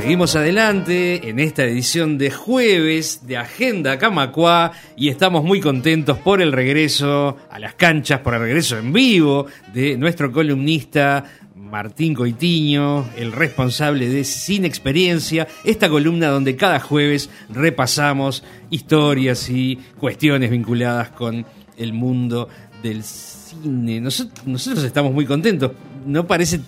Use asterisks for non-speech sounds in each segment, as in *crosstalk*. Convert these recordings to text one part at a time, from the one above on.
Seguimos adelante en esta edición de jueves de Agenda Camacua y estamos muy contentos por el regreso a las canchas, por el regreso en vivo de nuestro columnista Martín Coitiño, el responsable de Sin Experiencia, esta columna donde cada jueves repasamos historias y cuestiones vinculadas con el mundo del cine. Nosotros estamos muy contentos, no parece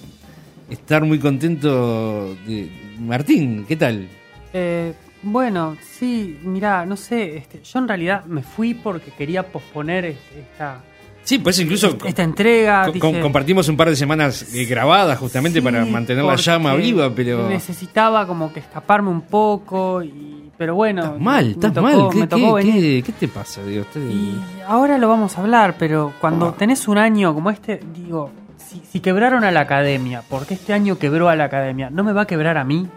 estar muy contento de Martín, ¿qué tal? Eh, bueno, sí, mira, no sé, este, yo en realidad me fui porque quería posponer este, esta, Sí, pues incluso esta entrega. co- dije, compartimos un par de semanas eh, grabadas justamente sí, para mantener la llama viva, pero... Necesitaba como que escaparme un poco, y, pero bueno. Estás mal, estás tocó- mal. ¿Qué, me tocó qué- venir. qué- qué te pasa? Digo, usted- Y ahora lo vamos a hablar, pero cuando Ah. tenés un año como este, digo, si, si quebraron a la academia, porque este año quebró a la academia, ¿no me va a quebrar a mí?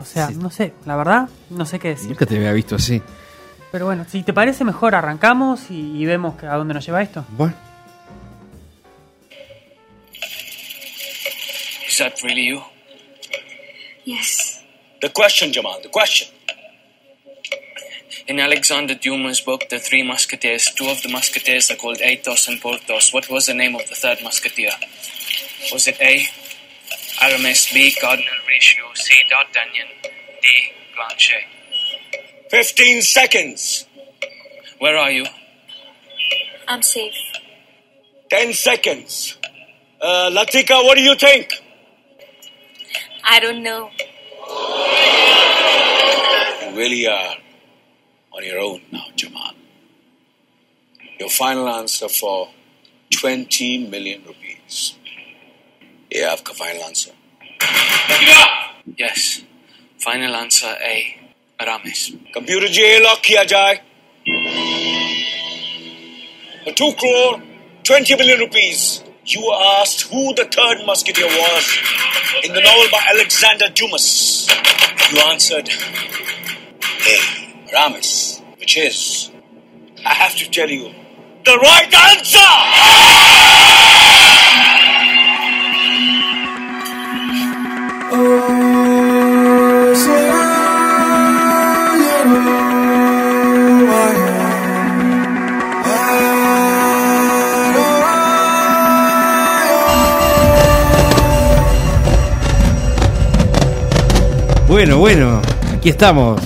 O sea, Sí. no sé, la verdad, no sé qué decir. Nunca te había visto así. Pero bueno, si te parece mejor, arrancamos y, y vemos que- a dónde nos lleva esto. Bueno, Is that really you? Yes. The question, Jamal, the question. In Alexander Dumas' book, The Three Musketeers, two of the musketeers are called Athos and Porthos. What was the name of the third musketeer? Was it A. Aramis, B. Cardinal Richelieu, C. D'Artagnan, D. Blanchet? 15 seconds. Where are you? I'm safe. 10 seconds. Uh, Latika, what do you think? I don't know. You really are on your own now, Jamal. Your final answer for 20 million rupees. You have a final answer. Yes. Final answer A. Aramis. Computer J lock kiya jaye. For 2 crore, 20 million rupees. You were asked who the third musketeer was in the novel by Alexander Dumas. You answered A. Aramis, which is, I have to tell you, the right answer! bueno, bueno, aquí estamos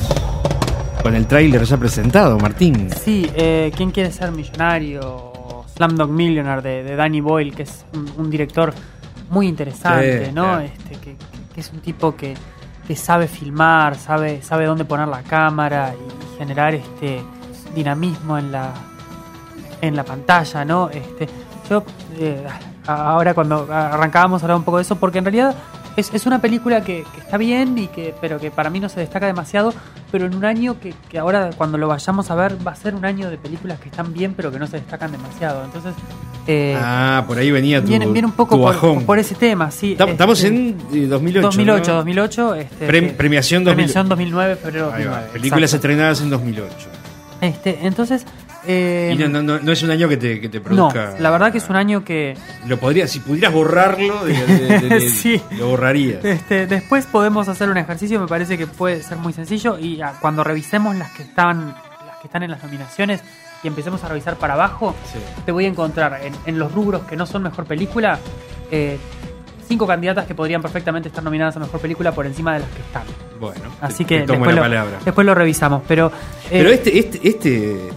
con el tráiler ya presentado, Martín. Sí, eh, ¿quién quiere ser millonario? Slumdog Millionaire de, de Danny Boyle, que es un, un director muy interesante, Sí, ¿no? Este, que, que es un tipo que, que sabe filmar, sabe, sabe dónde poner la cámara y generar este dinamismo en la, en la pantalla, ¿no? Este, yo eh, ahora cuando arrancábamos a hablar un poco de eso, porque en realidad es, es una película que, que está bien y que, pero que para mí no se destaca demasiado, pero en un año que, que ahora cuando lo vayamos a ver va a ser un año de películas que están bien pero que no se destacan demasiado. Entonces eh, Ah, por ahí venía tu, viene, viene un poco tu por, bajón. por ese tema, sí. Tam- Estamos este, en eh, 2008. 2008, ¿no? 2008. Este, que- premiación 2000. premiación 2009, febrero Ahí va, 2009. Películas exacto. estrenadas en 2008. Este, entonces, eh, y no, no, no, no es un año que te, que te no, produzca. la verdad que es un año que, Lo podría, si pudieras borrarlo, de- de- de- *laughs* de- Sí. lo borrarías. Este, después podemos hacer un ejercicio, me parece que puede ser muy sencillo y cuando revisemos las que están las que están en las nominaciones y empecemos a revisar para abajo, Sí. te voy a encontrar en, en los rubros que no son mejor película eh, cinco candidatas que podrían perfectamente estar nominadas a mejor película por encima de las que están. Bueno, Así te- que te tomo después la lo, palabra. después lo revisamos, pero eh, Pero este, este, este,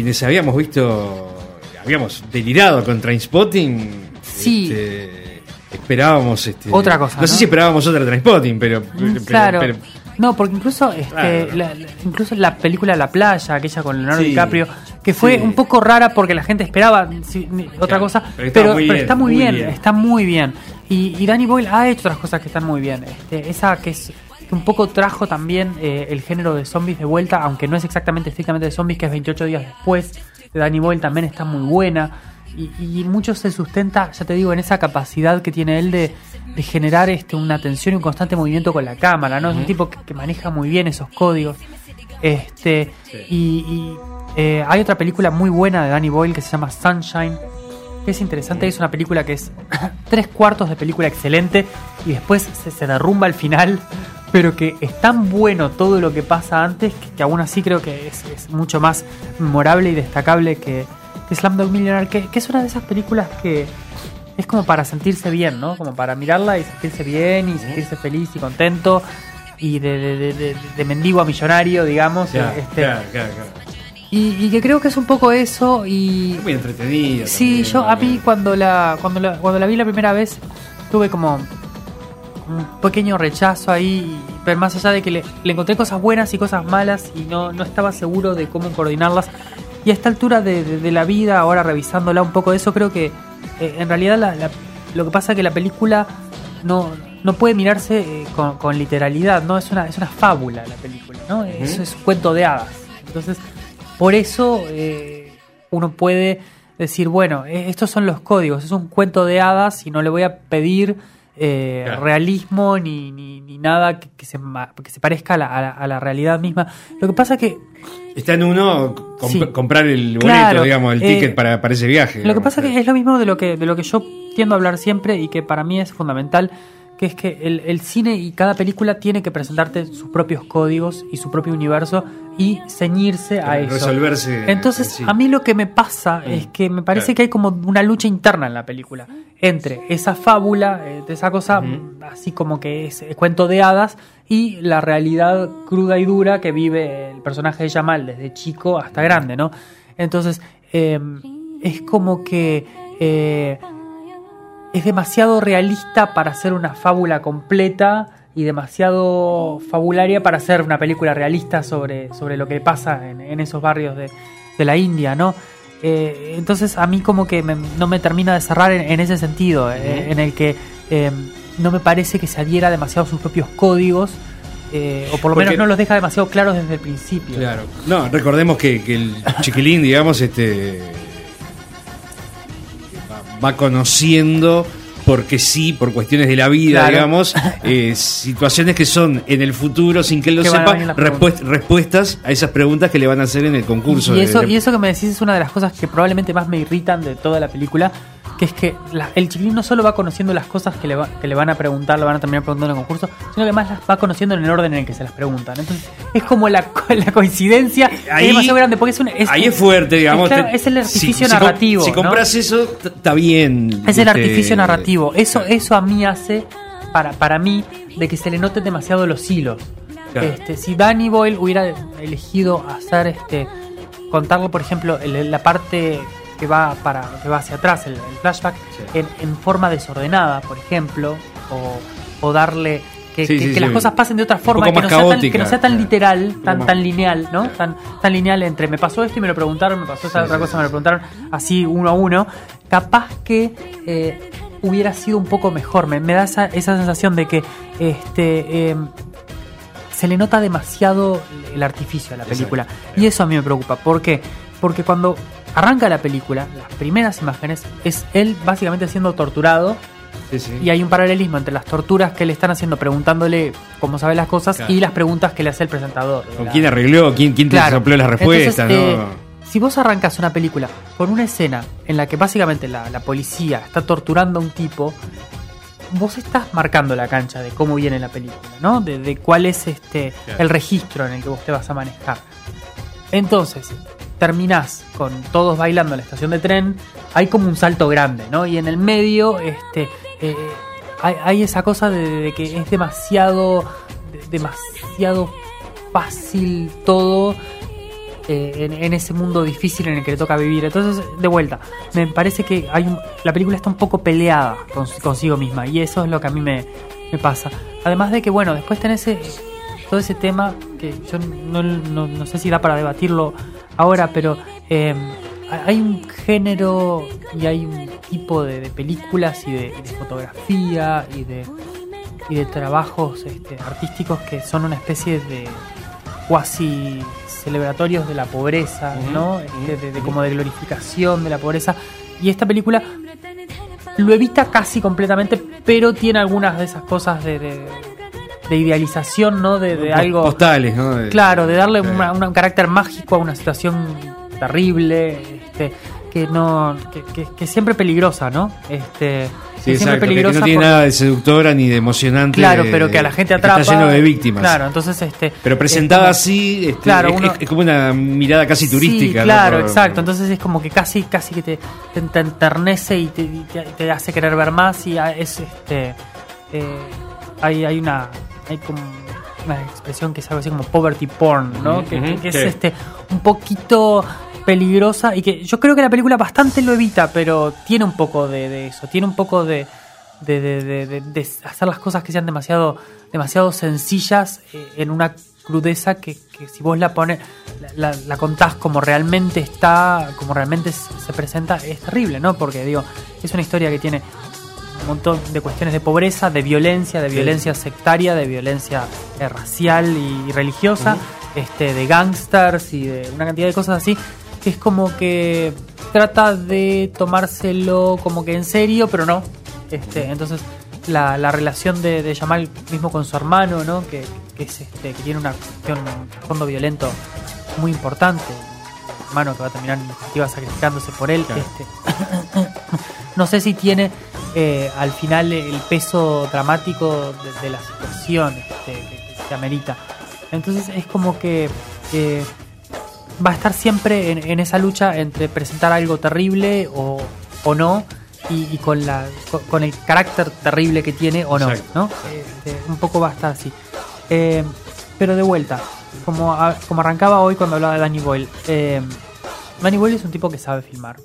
quienes habíamos visto, habíamos delirado con Trainspotting. Sí. este, esperábamos este, Otra cosa, No, sé si esperábamos otra Trainspotting, pero. Mm, pero- claro. pero- no, porque incluso este, Claro. la, incluso la película La playa, aquella con Leonardo Sí. DiCaprio, que fue Sí. un poco rara porque la gente esperaba sí, otra Claro, cosa, pero pero, está muy pero bien, está muy muy bien, bien. está muy bien. Y, y Danny Boyle ha hecho otras cosas que están muy bien. Este, esa que es que un poco trajo también eh, el género de zombies de vuelta, aunque no es exactamente estrictamente de zombies, que es 28 días después de Danny Boyle, también está muy buena. Y, y mucho se sustenta, ya te digo, en esa capacidad que tiene él de, de generar este, una tensión y un constante movimiento con la cámara, ¿no? Es un tipo que, que maneja muy bien esos códigos. Este, y, y, eh, hay otra película muy buena de Danny Boyle que se llama Sunshine, que es interesante, es una película que es *coughs* tres cuartos de película excelente y después se, se derrumba al final, pero que es tan bueno todo lo que pasa antes que, que aún así creo que es, es mucho más memorable y destacable que, que Slumdog Millionaire, que, que es una de esas películas que es como para sentirse bien, ¿no? Como para mirarla y sentirse bien y sentirse feliz y contento y de, de, de, de- de mendigo a millonario, digamos. Claro, este, claro, claro, claro. y, y que creo que es un poco eso y... Es muy entretenido. Sí, también, yo a mí cuando la, cuando la cuando la vi la primera vez tuve como un pequeño rechazo ahí, pero más allá de que le, le encontré cosas buenas y cosas malas y no, no estaba seguro de cómo coordinarlas. Y a esta altura de, de- de la vida, ahora revisándola un poco de eso, creo que eh, en realidad la- la- lo que pasa es que la película no, no puede mirarse eh, con, con literalidad, ¿no? Es una, es una fábula la película, ¿no? Eso es un cuento de hadas. Entonces, por eso eh, uno puede decir, bueno, eh, estos son los códigos, es un cuento de hadas y no le voy a pedir eh, Claro. realismo ni, ni, ni nada que, que se, que se parezca a la, a la- a la realidad misma. Lo que pasa es que Está en uno comp- Sí. comprar el boleto, Claro, digamos, el eh, ticket para, para ese viaje. Lo que pasa que es lo mismo de lo que, de lo que yo tiendo a hablar siempre y que para mí es fundamental, que es que el, el cine y cada película tiene que presentarte sus propios códigos y su propio universo y ceñirse a eso. Resolverse. Entonces, sí. a mí lo que me pasa Mm, es que me parece claro. que hay como una lucha interna en la película entre esa fábula, eh, de esa cosa Ujú. así como que es eh, cuento de hadas y la realidad cruda y dura que vive el personaje de Jamal desde chico hasta grande, ¿no? Entonces, eh, es como que eh, es demasiado realista para hacer una fábula completa y demasiado fabularia para hacer una película realista sobre, sobre lo que pasa en, en esos barrios de, de la India, ¿no? Eh, entonces a mí como que me- no me termina de cerrar en, en ese sentido, eh, en el que eh, no me parece que se adhiera demasiado a sus propios códigos, o por lo Porque- menos no los deja demasiado claros desde el principio. Claro. No, recordemos que, que el chiquilín, digamos, este va, va conociendo porque sí, por cuestiones de la vida, Claro. digamos, *laughs* eh, situaciones que son en el futuro, sin que él lo a sepa, respuest- respuestas a esas preguntas que le van a hacer en el concurso. Y eso, de- y eso que me decís es una de las cosas que probablemente más me irritan de toda la película, que es que la- el chiquilín no solo va conociendo las cosas que le, va- que le van a preguntar, le van a terminar preguntando en el concurso, sino que además las va conociendo en el orden en el que se las preguntan. Entonces es como la, *laughs* la coincidencia Ahí- es demasiado grande, porque es, un, es Ahí es fuerte, digamos. Es, claro, te- es el artificio si- narrativo. Si, ¿no? compras eso, está bien. Es el este, artificio narrativo. Eso, eso a mí hace, para, para mí, de que se le noten demasiado los hilos. Claro. Este, si Danny Boyle hubiera elegido hacer este contarlo, por ejemplo, el- la parte que va para que va hacia atrás, el, el flashback, Sí. en, en forma desordenada, por ejemplo, o, o darle que, Sí, que- sí, que sí. las cosas pasen de otra forma, que no, sea tan, caótica, que no sea tan claro. literal, tan, más- tan lineal, ¿no? Claro. Tan, tan lineal entre me pasó esto y me lo preguntaron, me pasó esta Sí, otra cosa, me lo preguntaron, así uno a uno. Capaz que eh, hubiera sido un poco mejor. Me, me da esa, esa sensación de que este eh, se le nota demasiado el artificio a la película. Exacto. Y eso a mí me preocupa. ¿Por qué? Porque cuando arranca la película, las primeras imágenes es él básicamente siendo torturado Sí, sí. y hay un paralelismo entre las torturas que le están haciendo preguntándole cómo sabe las cosas Claro. y las preguntas que le hace el presentador. ¿Con La- quién arregló? ¿Quién, quién te Claro. sopló las respuestas? Entonces, no? eh, si vos arrancas una película con una escena en la que básicamente la, la policía está torturando a un tipo, vos estás marcando la cancha de cómo viene la película, ¿no? De, de cuál es este Claro. el registro en el que vos te vas a manejar. Entonces, terminás con todos bailando en la estación de tren, hay como un salto grande, ¿no? Y en el medio, este, eh, hay, hay esa cosa de, que es demasiado, de- demasiado fácil todo eh, en, ese mundo difícil en el que le toca vivir. Entonces, de vuelta, me parece que hay un- la película está un poco peleada con- consigo misma y eso es lo que a mí me, pasa. Además de que, bueno, después tenés ese- todo ese tema que yo no- no sé si da para debatirlo ahora, pero eh, hay un género y hay un tipo de, de películas y de, y de fotografía y de, y de trabajos este, artísticos que son una especie de cuasi celebratorios de la pobreza, ¿no? ujú, Este, de, de- como de glorificación de la pobreza. Y esta película lo evita casi completamente, pero tiene algunas de esas cosas de, de- de idealización, ¿no? De, de algo. Postales, ¿no? De- Claro, de darle una- una- un carácter mágico a una situación terrible. Este, que no que, que- siempre peligrosa, ¿no? Este, Sí, siempre exacto, que- que no tiene nada de seductora ni de emocionante. Claro, pero que a la gente atrapa. Está lleno de víctimas. Claro, entonces este. Pero es presentada así, este, Claro, es, uno- es- es como una mirada casi turística. Sí, claro, exacto. Entonces es como que casi, casi que te, te, te enternece y te, hace querer ver más y es este eh, hay, hay una hay como una expresión que es algo así como poverty porn, ¿no? Que, es este un poquito peligrosa y que yo creo que la película bastante lo evita, pero tiene un poco de, de eso, tiene un poco de de, de- de- de- de hacer las cosas que sean demasiado demasiado sencillas eh, en una crudeza que, que si vos la pones la, la- la contás como realmente está como realmente se se presenta es terrible no porque digo es una historia que tiene montón de cuestiones de pobreza de violencia de Sí. violencia sectaria de violencia eh, racial y religiosa este de gangsters y de una cantidad de cosas así que es como que trata de tomárselo como que en serio pero no este, entonces la, la relación de, de Jamal mismo con su hermano, ¿no? Que, que es este, que tiene una cuestión, un fondo violento muy importante. Hermano que va a terminar en definitiva sacrificándose por él. Claro. Este, *coughs* no sé si tiene eh, al final el peso dramático de, de la situación este, que, que se amerita. Entonces es como que eh, va a estar siempre en, en esa lucha entre presentar algo terrible o, o no y, y con la con, con el carácter terrible que tiene o no, Exacto. ¿no? Este, un poco va a estar así. Eh, pero de vuelta, como, a- como arrancaba hoy cuando hablaba de Danny Boyle, eh, Danny Boyle es un tipo que sabe filmar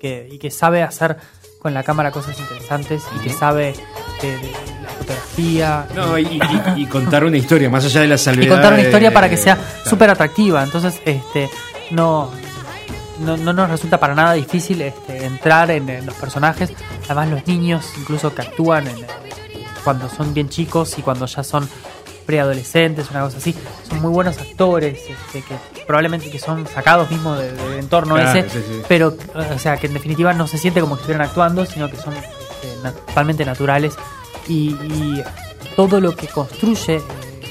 que, y que sabe hacer con la cámara cosas interesantes y que sabe de, de la fotografía No, y, y- y contar una historia, más allá de la y salvedad. contar una historia para que sea claro. súper atractiva. Entonces, este, no, no, no nos resulta para nada difícil este, entrar en, en los personajes. Además, los niños, incluso que actúan en- cuando son bien chicos y cuando ya son preadolescentes, una cosa así, son muy buenos actores, este, que probablemente que son sacados mismo de- del entorno Claro, ese, sí, sí. pero, o sea, que en definitiva no se siente como que estuvieran actuando, sino que son este, na- totalmente naturales y, y todo lo que construye eh,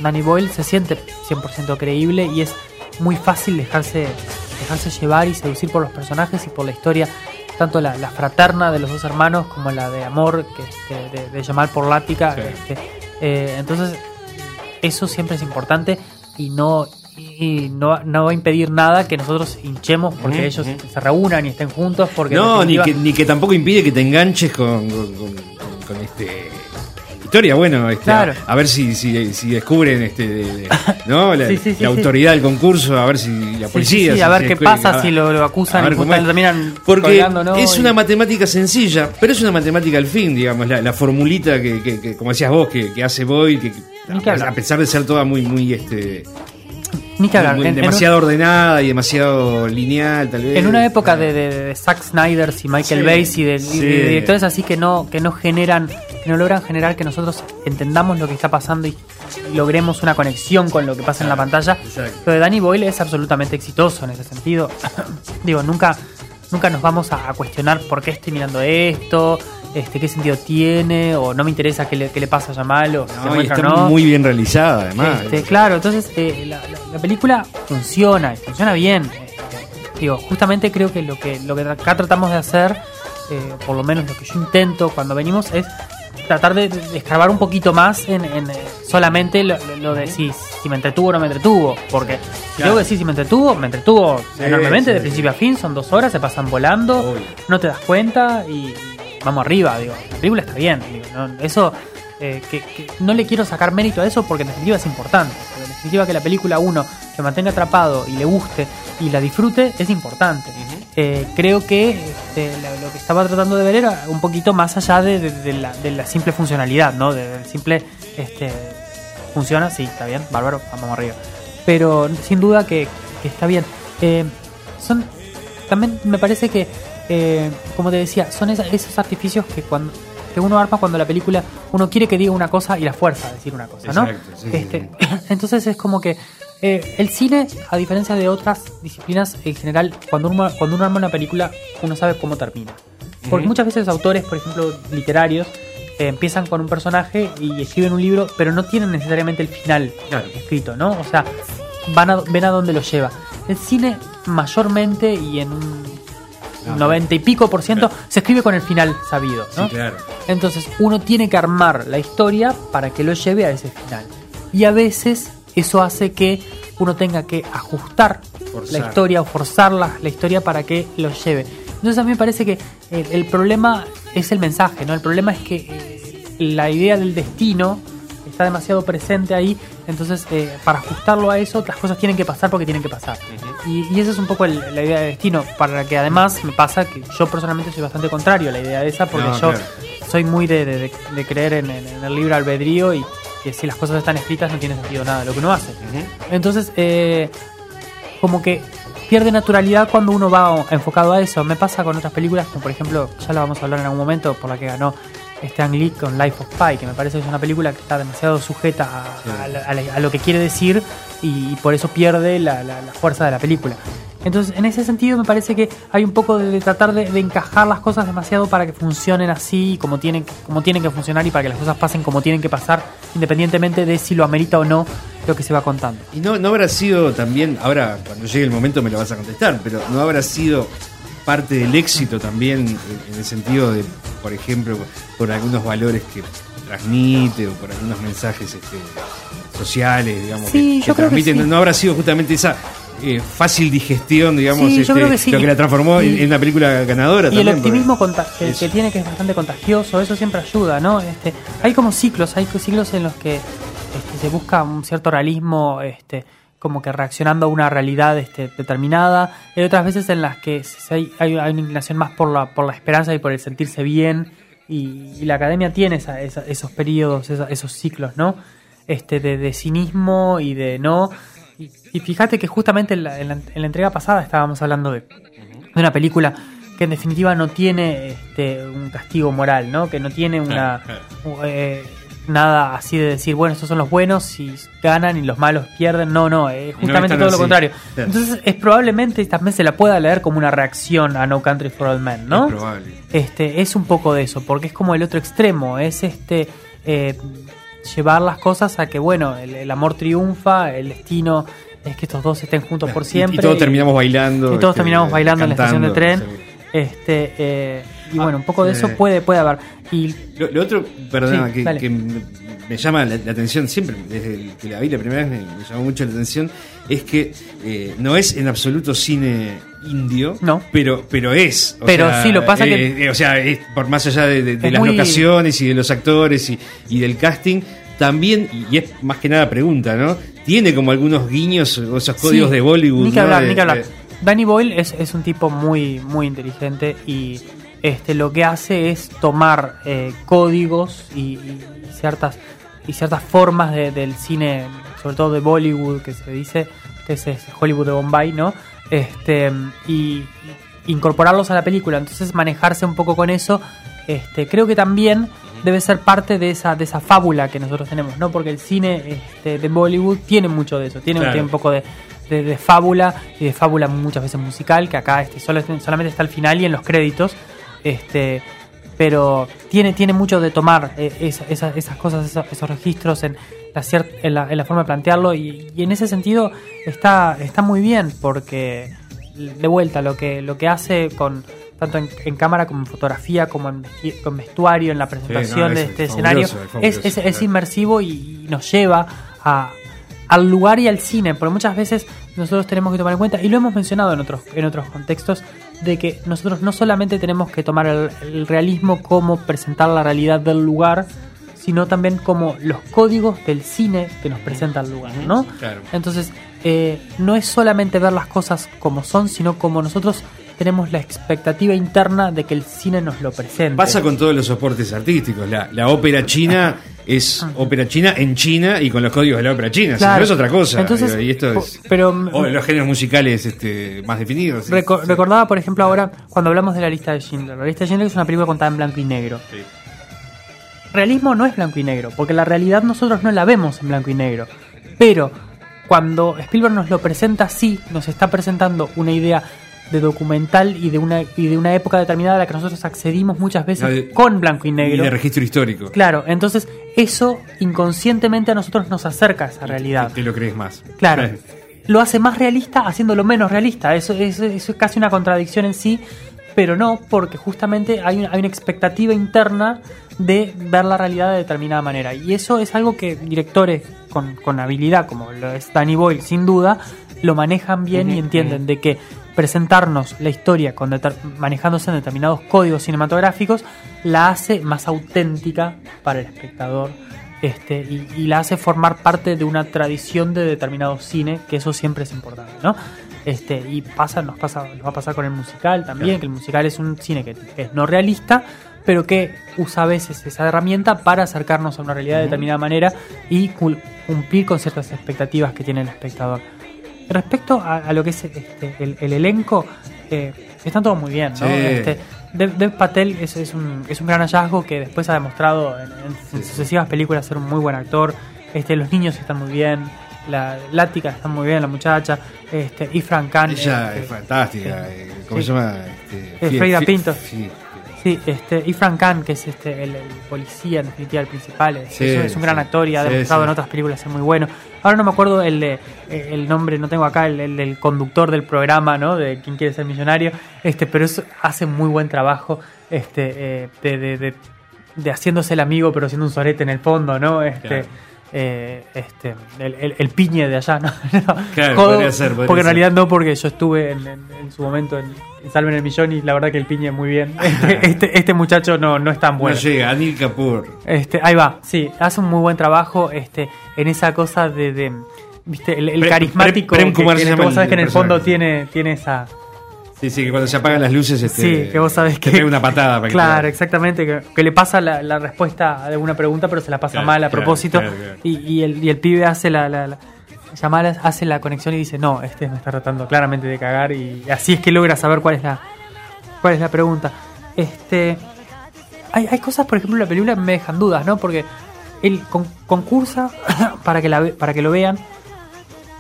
Danny Boyle se siente 100% creíble y es muy fácil dejarse, dejarse llevar y seducir por los personajes y por la historia, tanto la, la fraterna de los dos hermanos como la de amor que, este, de, de Jamal por Lática. Sí. este, eh, entonces, eso siempre es importante y no y no, no va a impedir nada que nosotros hinchemos porque ellos ujú. se reúnan y estén juntos porque No, ni que, ni que tampoco impide que te enganches con, con, con- con- con este historia, bueno, este, Claro. a, a ver si, si, si descubren este de- de- ¿no? *laughs* la, Sí, sí, sí, la sí. autoridad del concurso, a ver si la policía. si a ver qué pasa a- si lo, lo acusan y lo terminan Porque es una matemática sencilla, pero es una matemática al fin, digamos, la, la formulita que, que- que, como decías vos, que, que hace Boyle, que, a, a pesar de ser toda muy, muy, este, Ni que hablar. muy- En- en un- demasiado ordenada y demasiado lineal, tal vez. En una época de, de, de Zack Snyder y Michael Sí, Bay y de, sí. de directores así que no que no generan que no logran generar que nosotros entendamos lo que está pasando y, y logremos una conexión con lo que pasa en la pantalla. Exacto. Lo de Danny Boyle es absolutamente exitoso en ese sentido. *clears throat* Digo, nunca nunca nos vamos a, a cuestionar por qué estoy mirando esto, este qué sentido tiene o no me interesa qué le, qué le pasa a Jamal o si No, muestra está no. muy bien realizada, además. Este, claro, entonces eh, la, la- la película funciona, funciona bien. Este, digo, justamente creo que lo que lo que acá tratamos de hacer, eh, por lo menos lo que yo intento cuando venimos, es tratar de, de escarbar un poquito más en, en, eh, solamente lo, lo- de si, si me entretuvo o no me entretuvo. Porque si Claro. que decir si me entretuvo, me entretuvo Sí, enormemente, sí, de sí. principio a fin, son dos horas, se pasan volando, Obvio. no te das cuenta y vamos arriba, digo, la película está bien, digo, no- eso eh, que, que no le quiero sacar mérito a eso porque en definitiva es importante, porque en definitiva que la película uno se mantenga atrapado y le guste y la disfrute es importante. Eh, creo que este, lo que estaba tratando de ver era un poquito más allá de, de- de la, de la simple funcionalidad, ¿no? De- del simple este, funciona, sí, está bien, bárbaro, vamos arriba. Pero sin duda que, que está bien. Eh, son también me parece que, eh, como te decía, son esa- esos artificios que cuando que uno arma cuando la película uno quiere que diga una cosa y la fuerza a decir una cosa, ¿no? Exacto, sí, sí, Este, *laughs* entonces es como que eh, el cine, a diferencia de otras disciplinas en general, cuando uno, cuando uno arma una película, uno sabe cómo termina. Porque muchas veces autores, por ejemplo, literarios, eh, empiezan con un personaje y escriben un libro, pero no tienen necesariamente el final Claro. escrito, ¿no? O sea, van a, ven a dónde lo lleva. El cine, mayormente y en un 90 y pico por ciento, Claro. se escribe con el final sabido. ¿no? Sí, claro. Entonces uno tiene que armar la historia para que lo lleve a ese final. Y a veces eso hace que uno tenga que ajustar Forzar. la historia o forzar la, la historia para que lo lleve. Entonces a mí me parece que el, el problema es el mensaje, ¿no? El problema es que eh, la idea del destino está demasiado presente ahí, entonces eh, para ajustarlo a eso las cosas tienen que pasar porque tienen que pasar. y, y esa es un poco el- la idea de destino, para que además me pasa que yo personalmente soy bastante contrario a la idea de esa porque No, yo claro. soy muy de, de- de- de creer en, en- en el libre albedrío y que si las cosas están escritas no tiene sentido nada lo que uno hace. Entonces, eh, como que pierde naturalidad cuando uno va enfocado a eso. Me pasa con otras películas, como por ejemplo, ya la vamos a hablar en algún momento, por la que ganó Stan Lee con Life of Pi, que me parece que es una película que está demasiado sujeta a, a la- a la- a lo que quiere decir y, por eso pierde la, la- la fuerza de la película. Entonces, en ese sentido, me parece que hay un poco de, de tratar de, de encajar las cosas demasiado para que funcionen así, como tienen, como tienen que funcionar y para que las cosas pasen como tienen que pasar, independientemente de si lo amerita o no lo que se va contando. Y no, no habrá sido también, ahora cuando llegue el momento me lo vas a contestar, pero no habrá sido parte del éxito también en el sentido de, por ejemplo, por algunos valores que transmite o por algunos mensajes este, sociales, digamos, Sí, que, que transmiten. sí. No habrá sido justamente esa eh, fácil digestión, digamos, Sí, este, que lo que la transformó en, en una película ganadora. Y el también, optimismo porque- que, Eso. que tiene que es bastante contagioso, eso siempre ayuda, ¿no? Este, hay como ciclos, hay ciclos en los que este, se busca un cierto realismo, este, como que reaccionando a una realidad este, determinada. Hay otras veces en las que hay, hay, una inclinación más por la, por la esperanza y por el sentirse bien. Y, y la academia tiene esa- esa- esos periodos, esa- esos ciclos, ¿no? Este, de, de cinismo y de no. Y, y fíjate que justamente en la, en la- en la entrega pasada estábamos hablando de, de una película que en definitiva no tiene este, un castigo moral, ¿no? Que no tiene una eh, nada así de decir, bueno, estos son los buenos y ganan y los malos pierden. No, no, es justamente todo lo contrario. Claro. Entonces, es probablemente también se la pueda leer como una reacción a No Country for Old Men, ¿no? Es probable. Este, es un poco de eso, porque es como el otro extremo, es este eh, llevar las cosas a que, bueno, el, el amor triunfa, el destino es que estos dos estén juntos por siempre. Y, todos terminamos bailando. y todos este, terminamos bailando en la estación de tren. sí. Este, eh, y Ah, bueno, un poco de eso puede, puede haber. Y Lo, lo otro, perdona, Sí, que, que me, llama la, la atención siempre, desde que la vi la primera vez me, me llamó mucho la atención, es que eh, no es en absoluto cine indio, No. pero, pero es. o Pero sea, sí, lo pasa eh, que- eh, o sea, es por más allá de, de- de las muy- locaciones y de los actores y, y del casting, también, y es más que nada pregunta, ¿no? Tiene como algunos guiños o esos códigos Sí, de Bollywood. Ni que ¿no? hablar, De- ni que hablar. Danny Boyle es, es un tipo muy, muy inteligente y este lo que hace es tomar eh, códigos y, y ciertas y ciertas formas de- del cine, sobre todo de Bollywood, que se dice, que es, es Hollywood de Bombay, ¿no? Este y, incorporarlos a la película. Entonces manejarse un poco con eso, este, creo que también debe ser parte de esa, de esa fábula que nosotros tenemos, ¿no? Porque el cine este, de Bollywood tiene mucho de eso, tiene, Claro. tiene un poco de, de- de fábula y de fábula muchas veces musical, que acá este, solo, solamente está al final y en los créditos. Este, pero tiene, tiene mucho de tomar eh, esa- esa- esas cosas, esos, esos registros en la, en, la, en la forma de plantearlo y, y en ese sentido está, está muy bien porque de vuelta lo que, lo que hace con tanto en, en cámara como en fotografía como en con vestuario en la presentación no, de es este escenario es es, es, inmersivo y, y nos lleva a, al lugar y al cine, porque muchas veces nosotros tenemos que tomar en cuenta, y lo hemos mencionado en otros, en otros contextos, de que nosotros no solamente tenemos que tomar el, el realismo como presentar la realidad del lugar, sino también como los códigos del cine que nos presenta el lugar, ¿no? Claro. Entonces, eh, no es solamente ver las cosas como son, sino como nosotros tenemos la expectativa interna de que el cine nos lo presente. Pasa con todos los soportes artísticos. La, la ópera china *laughs* es ópera china en China y con los códigos de la ópera china. Si Claro. no es otra cosa. Entonces, y esto es. pero- o los géneros musicales este, más definidos. sí. Reco- Sí. Recordaba, por ejemplo, ahora cuando hablamos de la lista de Schindler. La lista de Schindler es una película contada en blanco y negro. Sí. Realismo no es blanco y negro, porque la realidad nosotros no la vemos en blanco y negro. Pero cuando Spielberg nos lo presenta así, nos está presentando una idea de documental y de una, y de una época determinada a la que nosotros accedimos muchas veces No, de- con blanco y Y negro. de registro histórico. Claro, entonces eso inconscientemente a nosotros nos acerca a esa realidad. Te, te lo crees más. Claro. Lo hace más realista haciéndolo menos realista. Eso, eso- eso es casi una contradicción en sí. pero no porque justamente hay una, hay una expectativa interna de ver la realidad de determinada manera. Y eso es algo que directores con, con habilidad, como lo es Danny Boyle, sin duda, lo manejan bien y entienden de que presentarnos la historia con manejándose en determinados códigos cinematográficos la hace más auténtica para el espectador este, y, y la hace formar parte de una tradición de determinado cine, que eso siempre es importante, ¿no? Este, y pasa, nos pasa, nos va a pasar con el musical también, que el musical es un cine que, es no realista, pero que usa a veces esa herramienta para acercarnos a una realidad de determinada manera y cumplir con ciertas expectativas que tiene el espectador. Respecto a, a lo que es este, el, el elenco, eh, están todos muy bien, ¿no? Sí. Este, Dev, Dev Patel es, es un, es un gran hallazgo que después ha demostrado en, en- en sucesivas películas ser un muy buen actor. Este, los niños están muy bien, la Lática está muy bien, la muchacha, este, y Frank Khan. Ella este, es fantástica. eh, ¿Cómo sí. se llama? Este, Pinto. sí. Sí, este, y Frank Khan, que es este, el, el policía, en definitiva, el principal, es, Sí, es un- es gran sí. actor y ha demostrado sí. en otras películas ser muy bueno. Ahora no me acuerdo el, de- eh, el nombre, no tengo acá, el, el del conductor del programa, ¿no? De Quién quiere ser millonario, este, pero eso hace muy buen trabajo este, eh, de, de, de- de haciéndose el amigo, pero siendo un sorete en el fondo, ¿no? Este, Claro. Eh, este, el, el- el piñe de allá, *laughs* ¿no? No, Claro, Jodo, podría ser, podría porque en ser. realidad no, porque yo estuve en, en- en su momento en, en Salven el Millón y la verdad que el piñe muy bien. *laughs* Este, este, este muchacho no, no es tan bueno. No llega, Anil Kapoor. Este, ahí va, sí, hace un muy buen trabajo este, en esa cosa de, de, viste, el, carismático que, que- que llama vos sabés el- que en el fondo tiene, tiene esa, Sí, sí, que cuando se apagan las luces. Este, sí, que vos sabés te que pega una patada. para claro, te- exactamente, que, que le pasa la, la respuesta de una pregunta, pero se la pasa Claro, mal a claro, propósito claro. Y, y el, y el pibe hace la, la, la- Yamal hace la conexión y dice no, este me está tratando claramente de cagar y así es que logra saber cuál es la cuál es la pregunta. Este hay, hay cosas, por ejemplo, en la película me dejan dudas, ¿no? Porque él con- concursa *laughs* para que la para que lo vean.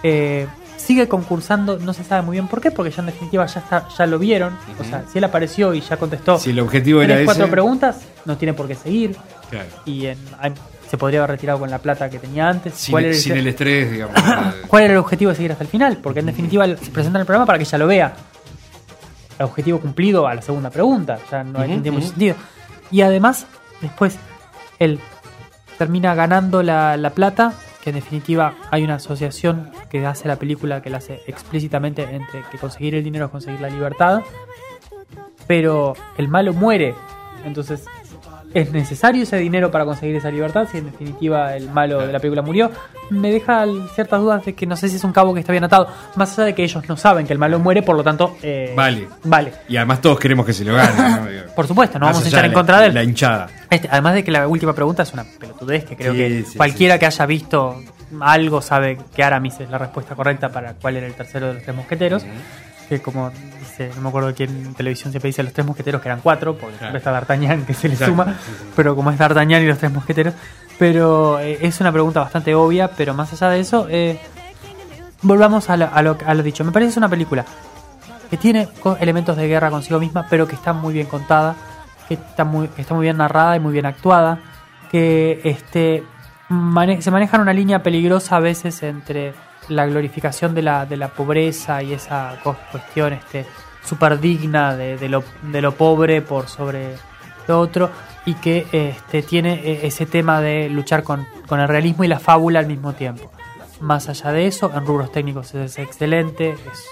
eh, sigue concursando, no se sabe muy bien por qué, porque ya en definitiva ya está, ya lo vieron. O sea, si él apareció y ya contestó Si el objetivo era cuatro ese. preguntas, no tiene por qué seguir. Claro. Y en- se podría haber retirado con la plata que tenía antes. Sin, ¿Cuál era el- sin el estrés, digamos. *coughs* ¿Cuál era el objetivo de seguir hasta el final? Porque en definitiva se presenta en el programa para que ella lo vea. El objetivo cumplido a la segunda pregunta. Ya no tiene mucho sentido. Y además, después, él termina ganando la, la plata. En definitiva hay una asociación que hace la película que la hace explícitamente entre que conseguir el dinero es conseguir la libertad. Pero el malo muere. Entonces, ¿es necesario ese dinero para conseguir esa libertad? Si en definitiva el malo de la película murió, me deja ciertas dudas de que no sé si es un cabo que está bien atado. Más allá de que ellos no saben que el malo muere, por lo tanto, eh, Vale. Vale. Y además todos queremos que se lo gane. *laughs* Por supuesto, no vamos a echar en contra de él. La hinchada. Este, además de que la última pregunta es una pelotudez que creo Sí, que sí, cualquiera sí. que haya visto algo sabe que Aramis es la respuesta correcta para cuál era el tercero de los tres mosqueteros. Que como dice, no me acuerdo quién en televisión siempre dice los tres mosqueteros que eran cuatro, porque siempre está D'Artagnan que se le Exacto, suma, pero como es D'Artagnan y los tres mosqueteros. Pero eh, es una pregunta bastante obvia, pero más allá de eso, eh, volvamos a lo, a, lo, a lo dicho. Me parece que es una película que tiene elementos de guerra consigo misma, pero que está muy bien contada, que está muy, está muy bien narrada y muy bien actuada, que este, mane- se maneja en una línea peligrosa a veces entre la glorificación de la, de la pobreza y esa cuestión este, súper digna de, de lo, de lo pobre por sobre lo otro, y que este, tiene eh, ese tema de luchar con, con el realismo y la fábula al mismo tiempo. Más allá de eso, en rubros técnicos es excelente, es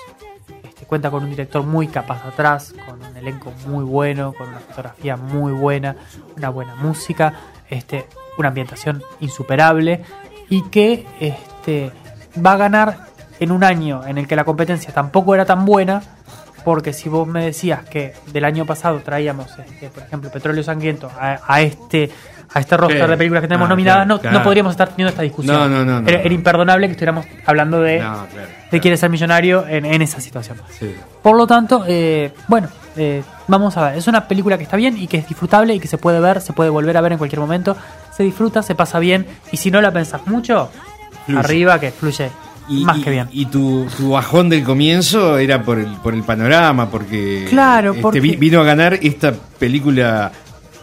este, cuenta con un director muy capaz atrás, con un elenco muy bueno, con una fotografía muy buena, una buena música, este, una ambientación insuperable y que este, va a ganar en un año en el que la competencia tampoco era tan buena, porque si vos me decías que del año pasado traíamos, este, por ejemplo, Petróleo Sangriento a, a este a este roster Sí. de películas que tenemos Ah, nominadas, claro, no, claro. no podríamos estar teniendo esta discusión. No, no. Era, era imperdonable que estuviéramos hablando de, claro. de quiere ser millonario en, en esa situación. Sí. Por lo tanto, eh, bueno, eh, vamos a ver. Es una película que está bien y que es disfrutable y que se puede ver, se puede volver a ver en cualquier momento. Se disfruta, se pasa bien y si no la pensás mucho, Fluye. arriba que fluye Y, más y- que bien. Y tu, tu bajón del comienzo era por el, por el panorama, porque, Claro, este, porque- vino a ganar esta película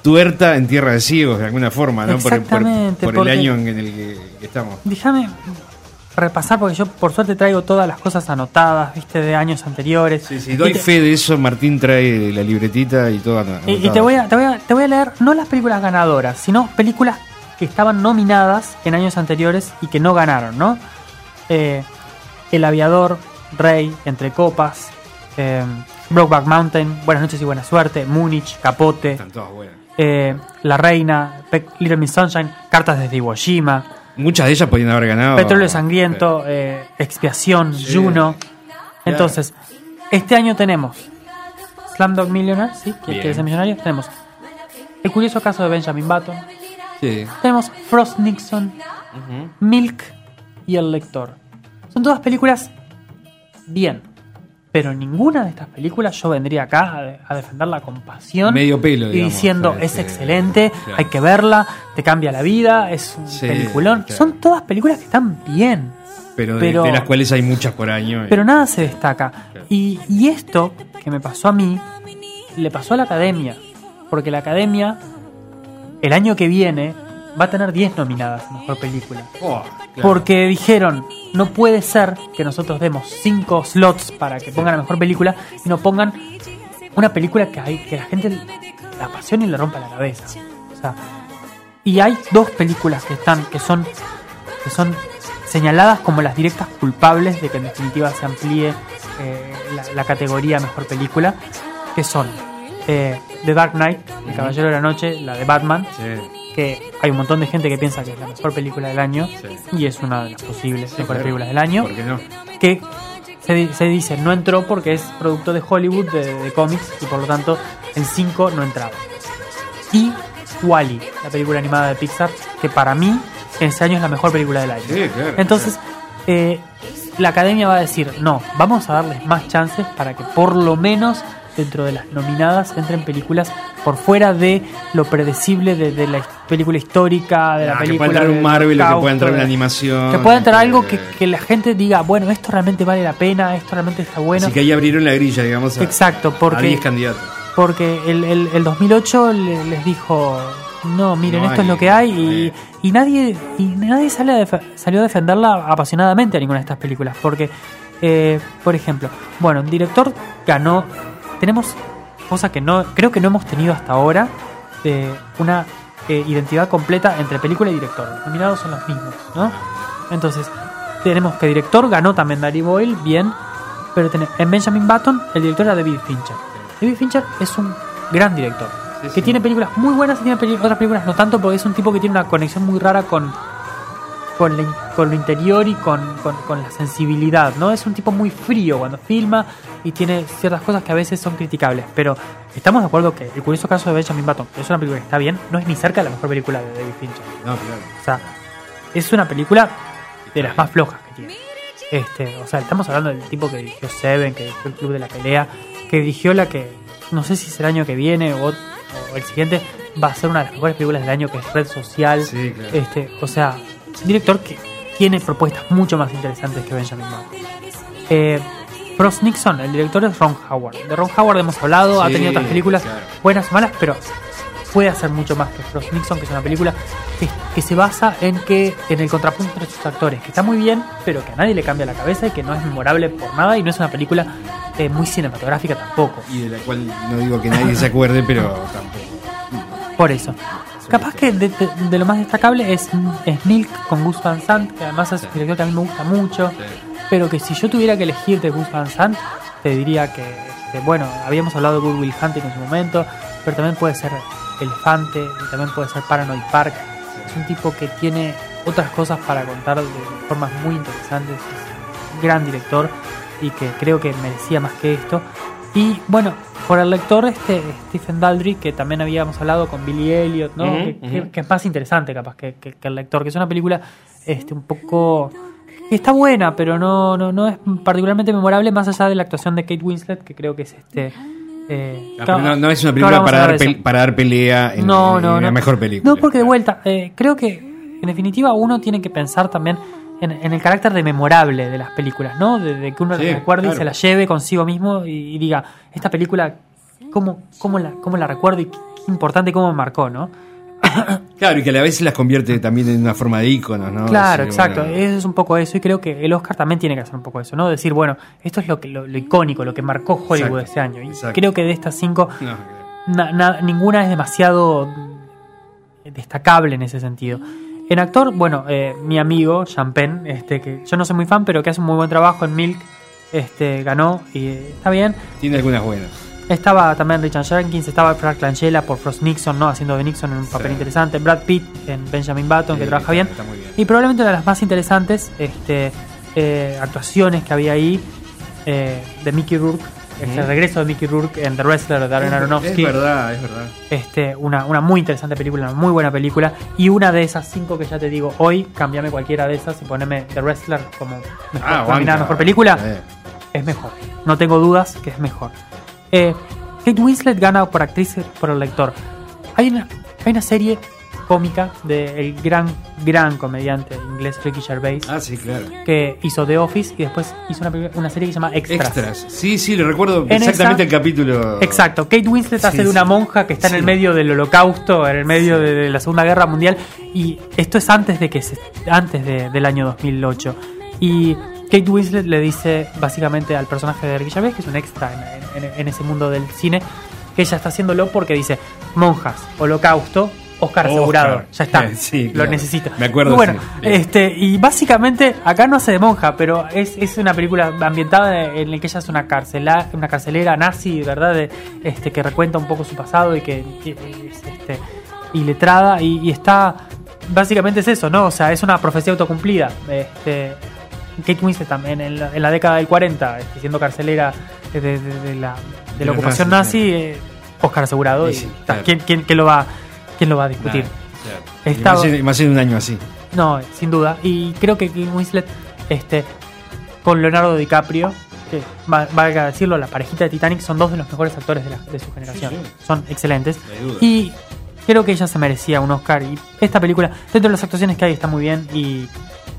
tuerta en Tierra de Ciegos, de alguna forma, ¿no? Por, por- Exactamente, por, el año en el que, estamos. Déjame. repasar, porque yo por suerte traigo todas las cosas anotadas, viste, de años anteriores. Sí, sí, doy te- fe de eso. Martín trae la libretita y todo. Y, y te, voy a, te, voy a, te voy a leer no las películas ganadoras, sino películas que estaban nominadas en años anteriores y que no ganaron, ¿no? Eh, El Aviador, Rey, Entre Copas, eh, Brokeback Mountain, Buenas noches y buena suerte, Múnich, Capote, Están todas buenas. eh, La Reina, Pe- Little Miss Sunshine, Cartas desde Iwo Jima, Muchas de ellas podían haber ganado. Petróleo Sangriento, eh, Expiación, Sí. Juno. Entonces, este año tenemos Slumdog Millionaire, ¿sí? ¿Quiere Bien. quiere ser millonario? Tenemos El curioso caso de Benjamin Button. Sí. Tenemos Frost Nixon. Milk y El Lector. Son todas películas bien. Pero ninguna de estas películas yo vendría acá a, de- a defenderla con pasión. Medio pelo, Y digamos, diciendo, sí, es sí. excelente, Claro. hay que verla, te cambia la vida, es un Sí, peliculón. claro. Son todas películas que están bien. Pero, de- Pero- de, las cuales hay muchas por año. Pero nada se destaca. Claro. Y, y esto que me pasó a mí, le pasó a la academia. Porque la academia, el año que viene, va a tener 10 nominadas a mejor película. Oh, claro. Porque dijeron, no puede ser que nosotros demos 5 slots para que pongan la mejor película y no pongan una película que, hay, que la gente la apasione y le rompa la cabeza. O sea, y hay dos películas que están, que son, que son señaladas como las directas culpables de que en definitiva se amplíe eh, la, la categoría mejor película, que son eh, The Dark Knight, El Caballero de la Noche, la de Batman, Sí. que hay un montón de gente que piensa que es la mejor película del año Sí. y es una de las posibles Sí, mejores claro. películas del año, ¿Por qué no? que se, se dice no entró porque es producto de Hollywood, de, de cómics, y por lo tanto en 5 no entraba. Y Wally, la película animada de Pixar, que para mí ese año es la mejor película del año. Claro. Entonces, eh, la academia va a decir, no, vamos a darles más chances para que por lo menos dentro de las nominadas entren películas por fuera de lo predecible de, de la película histórica, de la Ah, que película... pueda entrar un Marvel que pueda entrar una animación. Que pueda entrar algo que- que, que la gente diga, bueno, esto realmente vale la pena, esto realmente está bueno. Así que ahí abrieron la grilla, digamos. A, Exacto, a porque 10 candidatos. porque el, el, el 2008 le- les dijo, no, miren, No esto es lo que hay no y, y nadie y nadie sale a salió a defenderla apasionadamente a ninguna de estas películas. Porque, eh, por ejemplo, bueno, un director ganó, tenemos cosa que no creo que no hemos tenido hasta ahora, eh, una eh, identidad completa entre película y director. Los nominados son los mismos, ¿no? Entonces, tenemos que director ganó también Danny Boyle, bien, pero ten- en Benjamin Button el director era David Fincher. David Fincher es un gran director. Sí, que sí. tiene películas muy buenas y tiene otras películas no tanto porque es un tipo que tiene una conexión muy rara con con, la con lo interior y con, con- con la sensibilidad, ¿no? Es un tipo muy frío cuando filma y tiene ciertas cosas que a veces son criticables, pero estamos de acuerdo que el curioso caso de Benjamin Button es una película que está bien, no es ni cerca de la mejor película de David Fincher. No, claro. O sea, es una película de las más flojas que tiene. Este, o sea, estamos hablando del tipo que dirigió Seven, que dirigió el Club de la Pelea, que dirigió la que no sé si es el año que viene o, o el siguiente va a ser una de las mejores películas del año que es Red Social. Sí, claro. Este, o sea, un director que tiene propuestas mucho más interesantes que Benjamin Button. Eh, Nixon, el director es Ron Howard. De Ron Howard hemos hablado, ha Sí, tenido otras películas claro. buenas o malas, pero puede hacer mucho más que Frost Nixon, que es una película que, que se basa en que en el contrapunto entre sus actores, que está muy bien, pero que a nadie le cambia la cabeza y que no es memorable por nada y no es una película eh, muy cinematográfica tampoco. Y de la cual no digo que nadie se acuerde, pero tampoco. Por eso. Capaz que de, de- de lo más destacable es, es Milk con Gus Van Sant, que además es un director que a mí me gusta mucho, pero que si yo tuviera que elegir de Gus Van Sant, te diría que, bueno, habíamos hablado de Good Will Hunting en su momento, pero también puede ser Elefante, y también puede ser Paranoid Park. Es un tipo que tiene otras cosas para contar de formas muy interesantes, es un gran director y que creo que merecía más que esto. Y bueno, por el lector, este Stephen Daldry, que también habíamos hablado con Billy Elliot, ¿no? Que, es más interesante capaz que, que- que el lector, que es una película este un poco está buena, pero no, no, no es particularmente memorable más allá de la actuación de Kate Winslet, que creo que es este eh, Ah, no, no es una película para dar, para dar pelea en, no, no, en no. la mejor película. No, porque de vuelta, eh, creo que en definitiva uno tiene que pensar también en, en el carácter de memorable de las películas, ¿no? De, de que uno Sí, la recuerde y se la lleve consigo mismo y, y diga, esta película, ¿cómo, cómo, la, ¿cómo la recuerdo y qué importante cómo me marcó, ¿no? *coughs* Claro, y que a la vez las convierte también en una forma de ícono, ¿no? Claro, Decir, exacto. bueno, Eso es un poco eso. Y creo que el Oscar también tiene que hacer un poco eso, ¿no? Decir, bueno, esto es lo, que, lo, lo icónico, lo que marcó Hollywood Exacto, ese año. Y exacto. creo que de estas cinco, no, na- na- ninguna es demasiado destacable en ese sentido. En actor, bueno, eh, mi amigo, Champagne, este, que yo no soy muy fan, pero que hace un muy buen trabajo en Milk, este, ganó y eh, está bien. tiene algunas buenas. Estaba también Richard Jenkins, estaba Frank Langella por Frost Nixon, ¿no? Haciendo de Nixon en un papel Sí. interesante. Brad Pitt en Benjamin Button, que trabaja está- bien. está muy bien. Y probablemente una de las más interesantes este, eh, actuaciones que había ahí de Mickey Rourke, este, el regreso de Mickey Rourke en The Wrestler de Darren Aronofsky. Es verdad, es verdad. Este, una, una muy interesante película, una muy buena película. Y una de esas cinco que ya te digo hoy, cambiame cualquiera de esas y poneme The Wrestler como mejor, Ah, nominada mejor película Eh. es mejor. No tengo dudas que es mejor. Eh, Kate Winslet gana por actriz por el lector. Hay una, hay una serie cómica del gran, gran comediante inglés Ricky Gervais Ah, sí, claro. que hizo The Office y después hizo una, una serie que se llama Extras. Extras. Sí, sí, le recuerdo En exactamente esa- el capítulo. Exacto, Kate Winslet Sí, hace de sí. una monja que está en Sí. el medio del holocausto, en el medio de, de la Segunda Guerra Mundial, y esto es antes de que se, antes de- del año 2008. Y Kate Winslet le dice básicamente al personaje de Ricky Gervais, que es un extra en, en- en ese mundo del cine, que ella está haciéndolo porque dice, monjas, holocausto, Oscar Oscar. asegurado, ya está, *laughs* Sí, lo claro. necesito. Me acuerdo, Y bueno, sí, este, y básicamente acá no hace de monja, pero es, es una película ambientada en la que ella es una carcela, una carcelera nazi, ¿verdad? De, este, que recuenta un poco su pasado y que, que es este, iletrada y, y está básicamente es eso, ¿no? O sea, es una profecía autocumplida. Este, Kate Winslet también en la, en la década del 40, este, siendo carcelera de, de- de la, ocupación nazi, eh, Oscar asegurado. Sí, y claro. ¿quién, quién- quién lo va, ¿Quién lo va a discutir? Claro, claro. Y Estaba- más, un año así. No, sin duda. Y creo que Kate Winslet, este, con Leonardo DiCaprio, que va- valga decirlo, la parejita de Titanic son dos de los mejores actores de, la- de su generación. Sí, sí. Son excelentes. No hay duda. Y creo que ella se merecía un Oscar. Y esta película, dentro de las actuaciones que hay, está muy bien. Y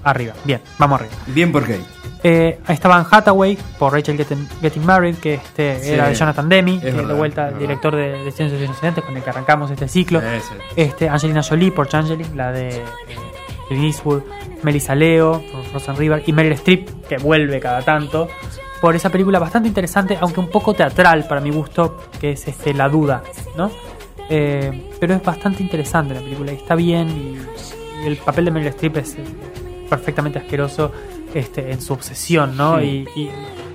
arriba. Bien, vamos arriba. Bien por Kate. Eh, estaba Anne Hathaway por Rachel Getting, Getting Married, que este Sí, era de Jonathan Demi, es que de vuelta director de, de Ciencias Inocentes, con el que arrancamos este ciclo. Este, Angelina Jolie por Changeling, la de eh, Clint Eastwood, Melissa Leo por Frozen River y Meryl Streep, que vuelve cada tanto, por esa película bastante interesante, aunque un poco teatral para mi gusto, que es este, La Duda, ¿no? Eh, pero es bastante interesante la película y está bien y, y el papel de Meryl Streep es perfectamente asqueroso este, en su obsesión, ¿no? Sí. Y, y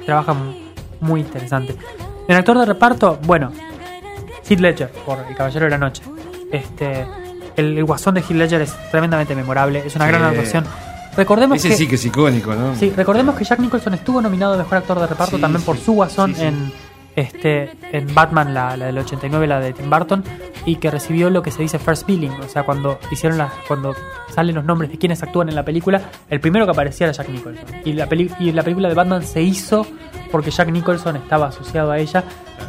trabaja mu- muy interesante. En actor de reparto, bueno, Heath Ledger por El Caballero de la Noche. Este, el, el guasón de Heath Ledger es tremendamente memorable, es una Sí. gran actuación. Recordemos Ese que sí que es icónico, ¿no? sí, recordemos que Jack Nicholson estuvo nominado a mejor actor de reparto Sí, también por su guasón en este en Batman la, la del 89 la de Tim Burton y que recibió lo que se dice first billing, o sea, cuando hicieron las cuando salen los nombres de quienes actúan en la película, el primero que aparecía era Jack Nicholson. Y la peli- y la película de Batman se hizo porque Jack Nicholson estaba asociado a ella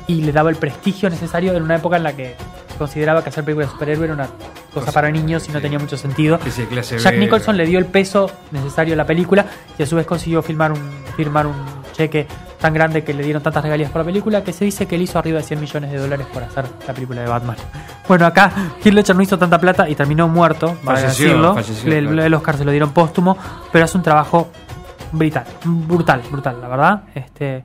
y le daba el prestigio necesario en una época en la que consideraba que hacer películas de superhéroe era una cosa para niños y no tenía mucho sentido. Clase Jack B. Nicholson le dio el peso necesario a la película y a su vez consiguió firmar un, firmar un cheque tan grande que le dieron tantas regalías por la película que se dice que él hizo arriba de 100 millones de dólares por hacer la película de Batman. *laughs* Bueno, acá Heath Ledger no hizo tanta plata y terminó muerto, para Falleció, decirlo. falleció, el, claro. el Oscar se lo dieron póstumo, pero hace un trabajo brutal, brutal, brutal, la verdad. Este,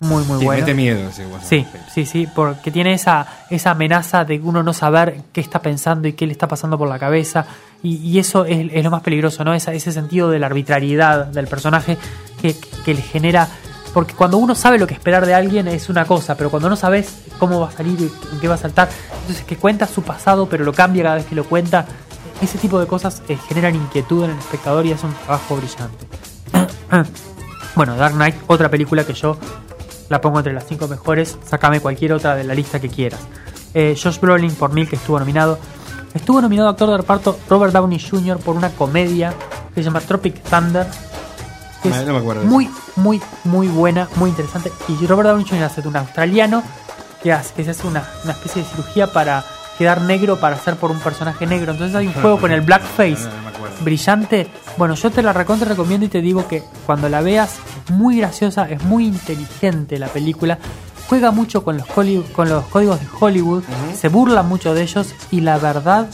muy, muy bueno. mete miedo ese. Sí, sí, sí, porque tiene esa, esa amenaza de uno no saber qué está pensando y qué le está pasando por la cabeza. Y, y eso es, es lo más peligroso, ¿no? Esa- ese sentido de la arbitrariedad del personaje que, que le genera. Porque cuando uno sabe lo que esperar de alguien es una cosa, pero cuando no sabes cómo va a salir en qué va a saltar, entonces que cuenta su pasado, pero lo cambia cada vez que lo cuenta, ese tipo de cosas eh, generan inquietud en el espectador y es un trabajo brillante. *coughs* Bueno, Dark Knight, otra película que yo la pongo entre las cinco mejores. Sácame cualquier otra de la lista que quieras. Eh, Josh Brolin por Mil, que estuvo nominado. Estuvo nominado actor de reparto Robert Downey Jr. por una comedia que se llama Tropic Thunder. Que Ah, es no me acuerdo de muy, muy, muy buena, muy interesante. Y Robert Downey Jr. hace de un australiano que, hace, que se hace una, una especie de cirugía para quedar negro para hacer por un personaje negro. Entonces hay un juego con el blackface brillante. Bueno, yo te la recontra recomiendo y te digo que cuando la veas es muy graciosa, es muy inteligente la película. Juega mucho con los, con los códigos de Hollywood, se burla mucho de ellos y la verdad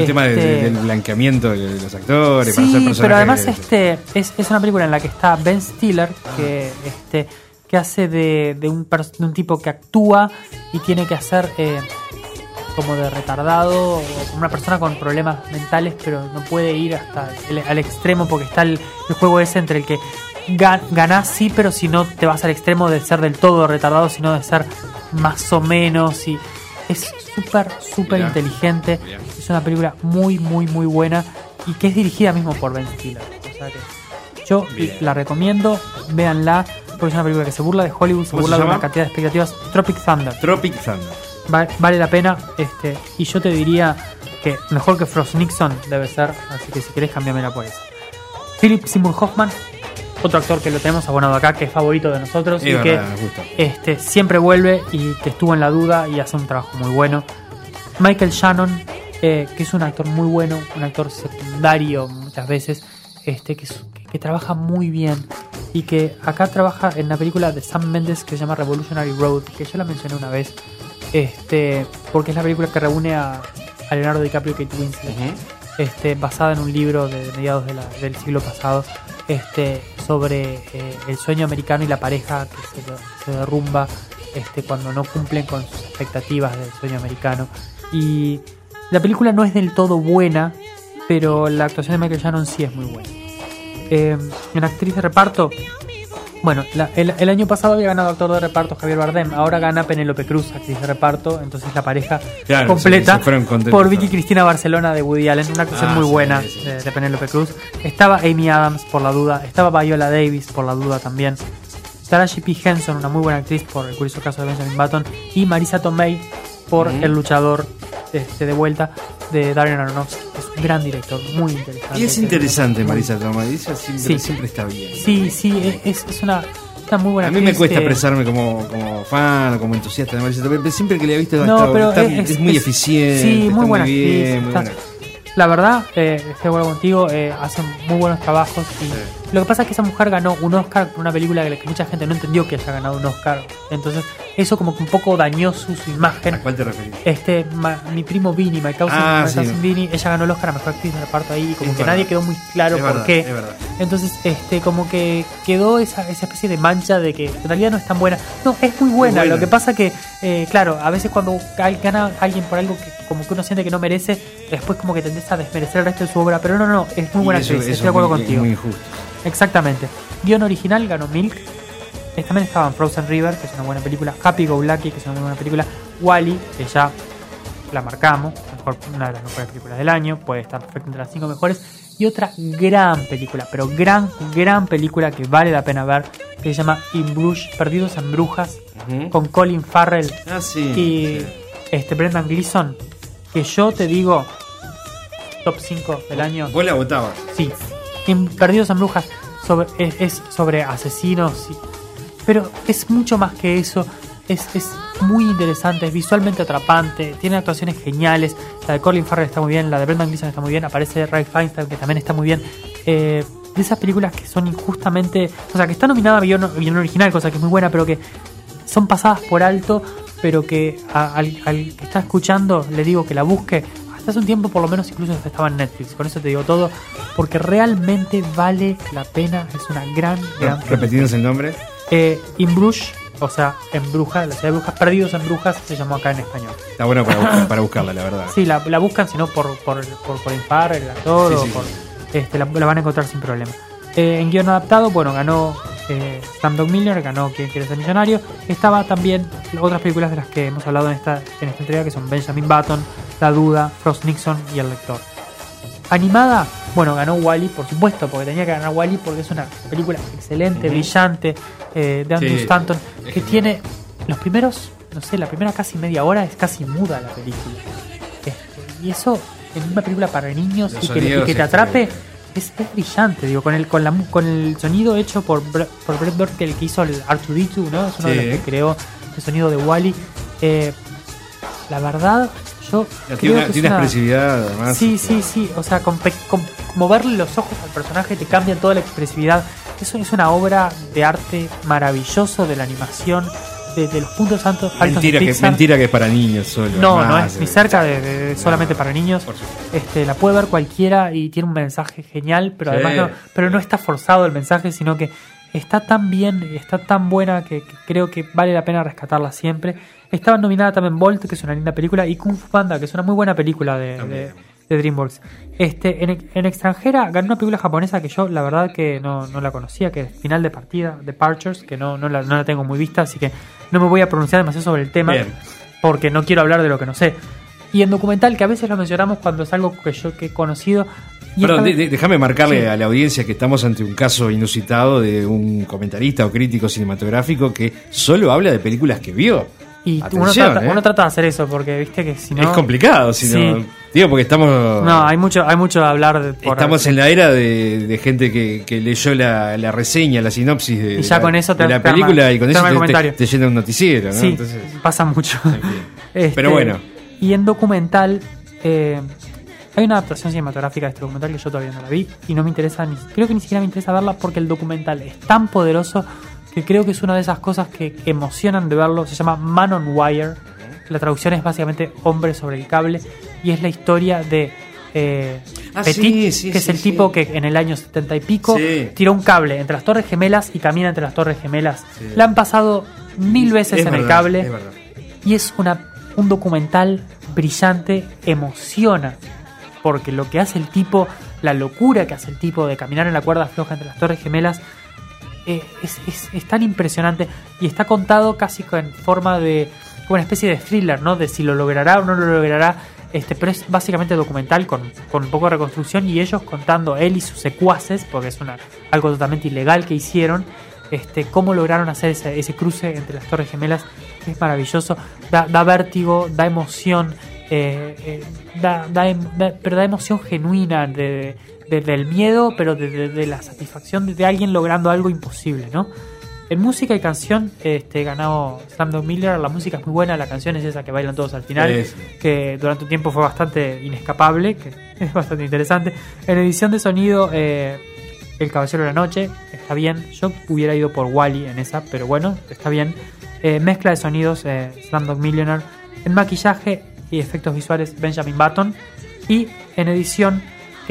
El tema de- Este, de- del blanqueamiento de los actores, para hacer personajes. pero además este es, es una película en la que está Ben Stiller, que este que hace de, de un, de un tipo que actúa y tiene que hacer eh, como de retardado o como una persona con problemas mentales, pero no puede ir hasta el, al extremo porque está el, el juego ese entre el que ga- ganás sí, pero si no te vas al extremo de ser del todo retardado, sino de ser más o menos y es súper, súper inteligente. Mirá. Es una película muy, muy, muy buena y que es dirigida mismo por Ben Stiller. O sea que yo Bien. la recomiendo, véanla, porque es una película que se burla de Hollywood, se ¿Cómo se burla de una cantidad de expectativas. Tropic Thunder. Tropic Thunder. Va- vale la pena. este Y yo te diría que mejor que Frost Nixon debe ser, así que si querés cambiamela por eso. Philip Seymour Hoffman, otro actor que lo tenemos abonado acá, que es favorito de nosotros y verdad, que este, siempre vuelve y que estuvo en la duda y hace un trabajo muy bueno. Michael Shannon, eh, que es un actor muy bueno, un actor secundario muchas veces, este, que, es- que- que trabaja muy bien y que acá trabaja en la película de Sam Mendes que se llama Revolutionary Road, que yo la mencioné una vez, este, porque es la película que reúne a, a Leonardo DiCaprio y Kate Winslet este, basada en un libro de mediados de la- del siglo pasado este, sobre eh, el sueño americano y la pareja que se, de- se derrumba este, cuando no cumplen con sus expectativas del sueño americano. Y la película no es del todo buena, pero la actuación de Michael Shannon sí es muy buena. Eh, en actriz de reparto, bueno, la- el, el año pasado había ganado actor de reparto Javier Bardem, ahora gana Penélope Cruz, actriz de reparto, entonces la pareja Claro, completa por Vicky. Cristina Barcelona de Woody Allen, una actuación Ah, muy sí, buena sí, de, de Penélope Cruz. Estaba Amy Adams por la duda, estaba Viola Davis por la duda también. Taraji P. Henson, una muy buena actriz por el curioso caso de Benjamin Button, y Marisa Tomei por. El luchador este, de vuelta de Darren Aronofsky. Es un gran director, muy interesante. Y es interesante, Marisa. Ella siempre, Sí. siempre está bien. Sí, sí, es, es una, muy buena A mí me cuesta eh, expresarme como, como fan o como entusiasta de Marisa Tomei, pero siempre que le he visto No, está- pero está- es- es, muy es- eficiente. sí, muy buena muy actriz, muy buena. La verdad, eh, estoy de acuerdo contigo, eh, hacen muy buenos trabajos. Y Lo que pasa es que esa mujer ganó un Oscar por una película que, que mucha gente no entendió que haya ganado un Oscar. Entonces, eso como que un poco dañó su, su imagen. ¿A cuál te referís? Este, ma- mi primo Vini, my cousin, Ah, sí. Vini, ella ganó el Oscar a mejor actriz de reparto ahí y como Es que verdad. nadie quedó muy claro Es por verdad, qué. es verdad. Entonces, este, como que quedó esa, esa especie de mancha de que en realidad no es tan buena. No, es muy buena. buena. Lo que pasa que, eh, claro, a veces cuando gana alguien por algo que como que uno siente que no merece, después como que tendés a desmerecer el resto de su obra. Pero no, no, es muy buena eso- actriz, eso estoy de acuerdo es muy- contigo. muy injusto. Exactamente. Guión original ganó Milk. Eh, También estaba en Frozen River, que es una buena película. Happy Go Lucky, que es una muy buena película. Wally, que ya la marcamos, mejor- una de las mejores películas del año, puede estar perfecto entre las cinco mejores. Y otra gran película, pero gran, gran película que vale la pena ver, que se llama In Bruges, Perdidos en Brujas, con Colin Farrell Ah, sí. y sí. este Brendan Gleeson, que yo te digo, top 5 del año. Vos la votabas. Sí, en Perdidos en Brujas es, sobre asesinos, pero es mucho más que eso. Es, es muy interesante, es visualmente atrapante, tiene actuaciones geniales. La de Colin Farrell está muy bien, la de Brendan Gleeson está muy bien, aparece Ray Feinstein que también está muy bien. Eh, de esas películas que son injustamente, o sea, que está nominada a guion, original, cosa que es muy buena, pero que son pasadas por alto, pero que a- al que está escuchando le digo que la busque. Hace un tiempo, por lo menos, incluso estaba en Netflix. Con eso te digo todo, porque realmente vale la pena. Es una gran, gran. Repetidos el nombre. Eh, In Bruges, o sea, en Brujas, la ciudad de Brujas, Perdidos en Brujas, se llamó acá en español. Está bueno para, buscar- para buscarla, la verdad. Sí, la, la buscan, si no por, por, por Colin Farrell, el actor, Sí, o sí, por, sí. este, la, la van a encontrar sin problema. Eh, en guion adaptado, bueno, ganó eh, Dog Miller, ganó Quien quiere ser millonario. Estaba también otras películas de las que hemos hablado en esta, en esta entrega, que son Benjamin Button, La Duda, Frost Nixon y El Lector. Animada, bueno, ganó Wally, por supuesto, porque tenía que ganar Wally porque es una película excelente, brillante, eh, de Andrew Sí, Stanton, que tiene los primeros, no sé, la primera casi media hora es casi muda la película. Este, y eso en una película para niños y que, y sonidos que te es atrape es, es brillante, digo, con el, con, la, con el sonido hecho por, por Brett que el que hizo el R2D2, ¿no? Es uno de los que creó el sonido de Wally. Eh, la verdad, yo Tiene una, tiene una expresividad, además. Sí, este, sí, sí. O sea, con, con- como verle los ojos al personaje te cambia toda la expresividad. Eso es una obra de arte maravilloso de la animación. de, de los puntos altos, Mentira de que, Pixar. mentira que es para niños solo. No, no más, es ni eh, cerca de, de- solamente no, para niños. Este, la puede ver cualquiera y tiene un mensaje genial, pero Sí. además no, pero no está forzado el mensaje, sino que está tan bien, está tan buena que, que creo que vale la pena rescatarla siempre. Estaba nominada también Bolt, que es una linda película, y Kung Fu Panda, que es una muy buena película de, de- de DreamWorks. Este, en, en extranjera ganó una película japonesa que yo la verdad que no, no la conocía, que es Final de Partida, Departures, que no, no, la, no la tengo muy vista, así que no me voy a pronunciar demasiado sobre el tema, Bien. porque no quiero hablar de lo que no sé. Y en documental, que a veces lo mencionamos cuando es algo que yo que he conocido. Vez- de- déjame marcarle Sí. a la audiencia que estamos ante un caso inusitado de un comentarista o crítico cinematográfico que solo habla de películas que vio. Y uno trata, ¿eh? uno trata de hacer eso, porque viste que si no. es complicado, si no- Sí. Digo, porque estamos. No, hay mucho, hay mucho de hablar de, por- Estamos en la era de, de gente que, que leyó la, la reseña, la sinopsis de, Y ya la, con eso te- de la película y con eso te, te, te llena un noticiero, ¿no? Sí, Entonces, pasa mucho. *laughs* Este, Pero bueno. Y en documental, eh, hay una adaptación cinematográfica de este documental que yo todavía no la vi y no me interesa, ni, creo que ni siquiera me interesa verla porque el documental es tan poderoso que creo que es una de esas cosas que emocionan de verlo. Se llama Man on Wire. La traducción es básicamente Hombre sobre el cable y es la historia de eh, Ah, Petit, sí, sí, que es el tipo que en el año 70 y pico tiró un cable entre las Torres Gemelas y camina entre las Torres Gemelas. La han pasado mil veces Es en el cable es y es una, un documental brillante, emociona, porque lo que hace el tipo, la locura que hace el tipo de caminar en la cuerda floja entre las torres gemelas, eh, es, tan impresionante y está contado casi en forma de como una especie de thriller, ¿no? De si lo logrará o no lo logrará. Este, pero es básicamente documental con, con un poco de reconstrucción y ellos contando él y sus secuaces, porque es una, algo totalmente ilegal que hicieron, este, cómo lograron hacer ese, cruce entre las Torres Gemelas. Es maravilloso, da, da vértigo, da emoción, eh, eh, da em- da- pero da emoción genuina de, de- del miedo, pero de, de- de la satisfacción de, de alguien logrando algo imposible, ¿no? En música y canción, este, ganó Slumdog Miller. La música es muy buena, la canción es esa que bailan todos al final, que durante un tiempo fue bastante inescapable, que *laughs* es bastante interesante. En edición de sonido, eh, El Caballero de la Noche, está bien. Yo hubiera ido por Wally en esa, pero bueno, está bien. Eh, mezcla de sonidos, eh, Slumdog Millionaire. En maquillaje y efectos visuales, Benjamin Button. Y en edición,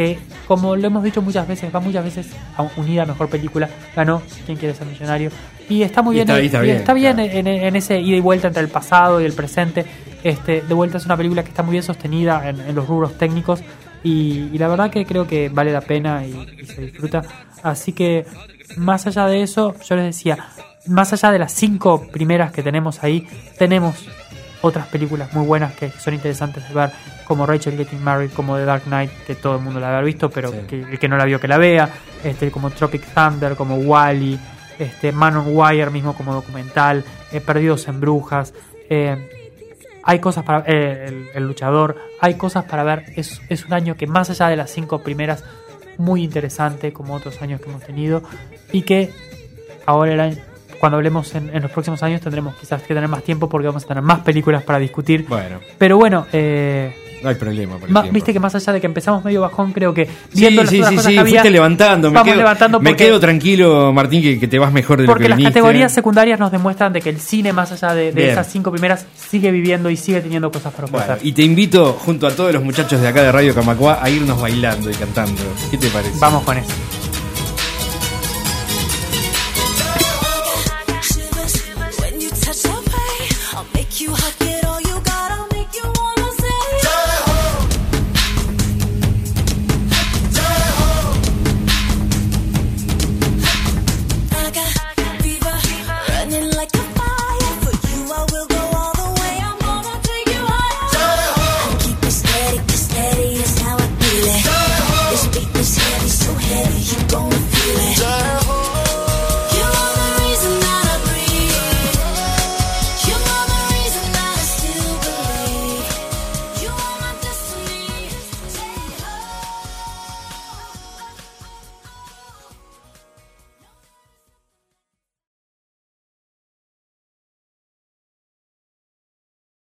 que como lo hemos dicho muchas veces, va muchas veces a unida a mejor película, ganó Quien quiere ser millonario. Y está muy Y bien, está- y y está y bien, está bien claro. en, en ese ida y vuelta entre el pasado y el presente. Este, de vuelta es una película que está muy bien sostenida en, en los rubros técnicos y, y la verdad que creo que vale la pena y, y se disfruta. Así que más allá de eso, yo les decía, más allá de las cinco primeras que tenemos ahí, tenemos otras películas muy buenas que son interesantes de ver, como Rachel Getting Married, como The Dark Knight, que todo el mundo la haber visto, pero Sí. que el que no la vio que la vea, este, como Tropic Thunder, como Wally, este, Man on Wire mismo como documental, eh, Perdidos en Brujas, eh, hay cosas para eh, el, el luchador, hay cosas para ver, es, es un año que más allá de las cinco primeras, muy interesante como otros años que hemos tenido y que ahora el año- cuando hablemos en, en los próximos años tendremos quizás que tener más tiempo porque vamos a tener más películas para discutir. Bueno, Pero bueno, eh, no hay problema. por el ma- viste que más allá de que empezamos medio bajón, creo que Sí, viendo las sí, sí, cosas sí, que había, fuiste levantando. Me, vamos quedo, levantando me porque- quedo tranquilo, Martín, que, que te vas mejor de lo porque que las viniste. categorías secundarias nos demuestran de que el cine, más allá de, de esas cinco primeras, sigue viviendo y sigue teniendo cosas para Bueno, ofrecer. y te invito, junto a todos los muchachos de acá de Radio Camacua, a irnos bailando y cantando. ¿Qué te parece? Vamos con eso.